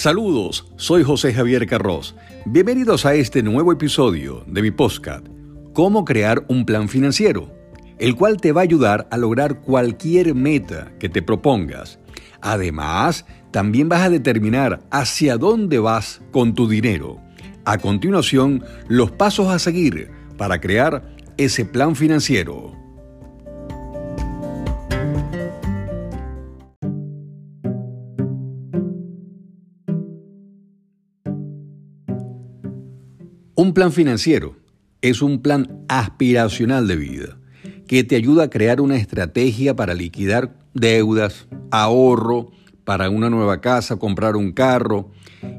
Saludos, soy José Javier Carros. Bienvenidos a este nuevo episodio de mi podcast, Cómo crear un plan financiero, el cual te va a ayudar a lograr cualquier meta que te propongas. Además, también vas a determinar hacia dónde vas con tu dinero. A continuación, los pasos a seguir para crear ese plan financiero. Un plan financiero es un plan aspiracional de vida que te ayuda a crear una estrategia para liquidar deudas, ahorro, para una nueva casa, comprar un carro.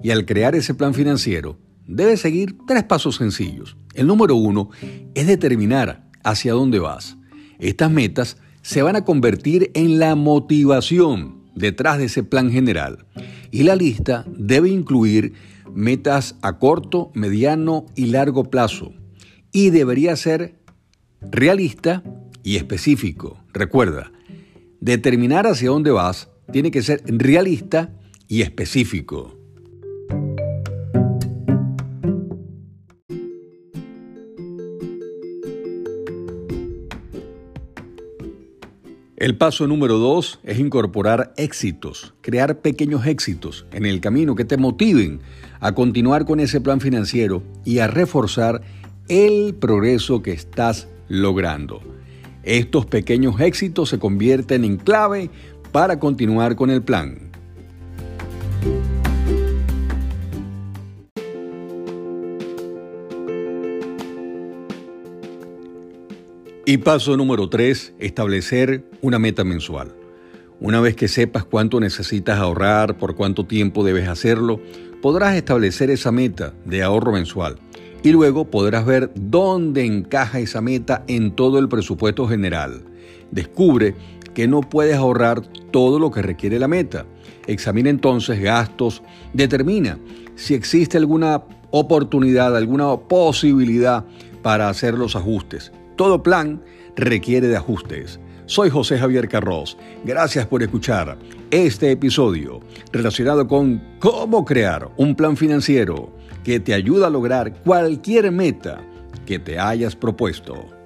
Y al crear ese plan financiero, debes seguir tres pasos sencillos. El número uno es determinar hacia dónde vas. Estas metas se van a convertir en la motivación detrás de ese plan general. Y la lista debe incluir metas a corto, mediano y largo plazo. Y debería ser realista y específico. Recuerda, determinar hacia dónde vas tiene que ser realista y específico. El paso número dos es incorporar éxitos, crear pequeños éxitos en el camino que te motiven a continuar con ese plan financiero y a reforzar el progreso que estás logrando. Estos pequeños éxitos se convierten en clave para continuar con el plan. Y paso número 3, establecer una meta mensual. Una vez que sepas cuánto necesitas ahorrar, por cuánto tiempo debes hacerlo, podrás establecer esa meta de ahorro mensual y luego podrás ver dónde encaja esa meta en todo el presupuesto general. Descubre que no puedes ahorrar todo lo que requiere la meta. Examina entonces gastos, determina si existe alguna oportunidad, alguna posibilidad para hacer los ajustes. Todo plan requiere de ajustes. Soy José Javier Carros. Gracias por escuchar este episodio relacionado con cómo crear un plan financiero que te ayuda a lograr cualquier meta que te hayas propuesto.